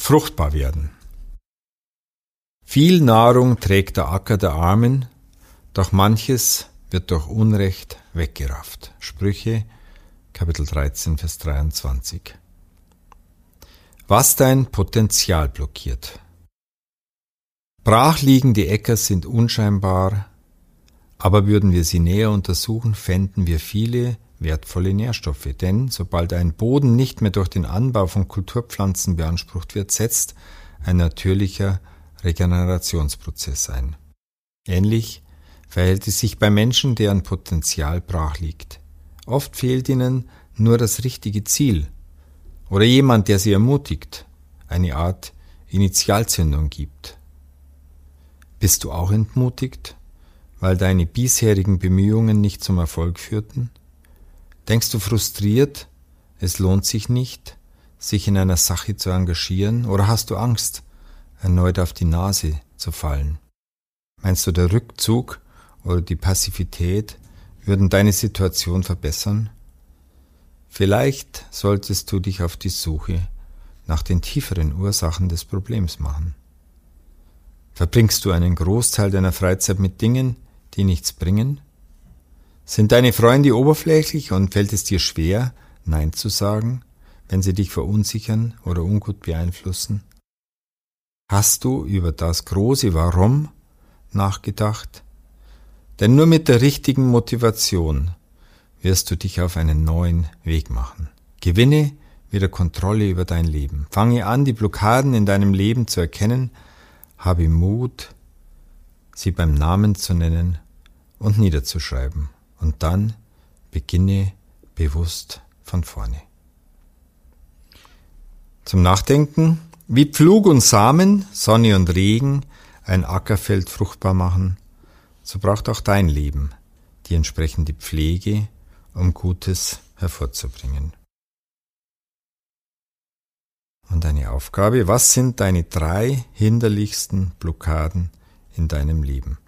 Fruchtbar werden. Viel Nahrung trägt der Acker der Armen, doch manches wird durch Unrecht weggerafft. Sprüche, Kapitel 13, Vers 23. Was dein Potenzial blockiert. Brachliegende Äcker sind unscheinbar, aber würden wir sie näher untersuchen, fänden wir viele wertvolle Nährstoffe. Denn sobald ein Boden nicht mehr durch den Anbau von Kulturpflanzen beansprucht wird, setzt ein natürlicher Regenerationsprozess ein. Ähnlich verhält es sich bei Menschen, deren Potenzial brach liegt. Oft fehlt ihnen nur das richtige Ziel oder jemand, der sie ermutigt, eine Art Initialzündung gibt. Bist du auch entmutigt, weil deine bisherigen Bemühungen nicht zum Erfolg führten? Denkst du frustriert, es lohnt sich nicht, sich in einer Sache zu engagieren, oder hast du Angst, erneut auf die Nase zu fallen? Meinst du, der Rückzug oder die Passivität würden deine Situation verbessern? Vielleicht solltest du dich auf die Suche nach den tieferen Ursachen des Problems machen. Verbringst du einen Großteil deiner Freizeit mit Dingen, die nichts bringen? Sind deine Freunde oberflächlich und fällt es dir schwer, Nein zu sagen, wenn sie dich verunsichern oder ungut beeinflussen? Hast du über das große Warum nachgedacht? Denn nur mit der richtigen Motivation wirst du dich auf einen neuen Weg machen. Gewinne wieder Kontrolle über dein Leben. Fange an, die Blockaden in deinem Leben zu erkennen, habe Mut, sie beim Namen zu nennen und niederzuschreiben. Und dann beginne bewusst von vorne. Zum Nachdenken, wie Pflug und Samen, Sonne und Regen ein Ackerfeld fruchtbar machen, so braucht auch dein Leben die entsprechende Pflege, um Gutes hervorzubringen. Und eine Aufgabe, was sind deine drei hinderlichsten Blockaden in deinem Leben?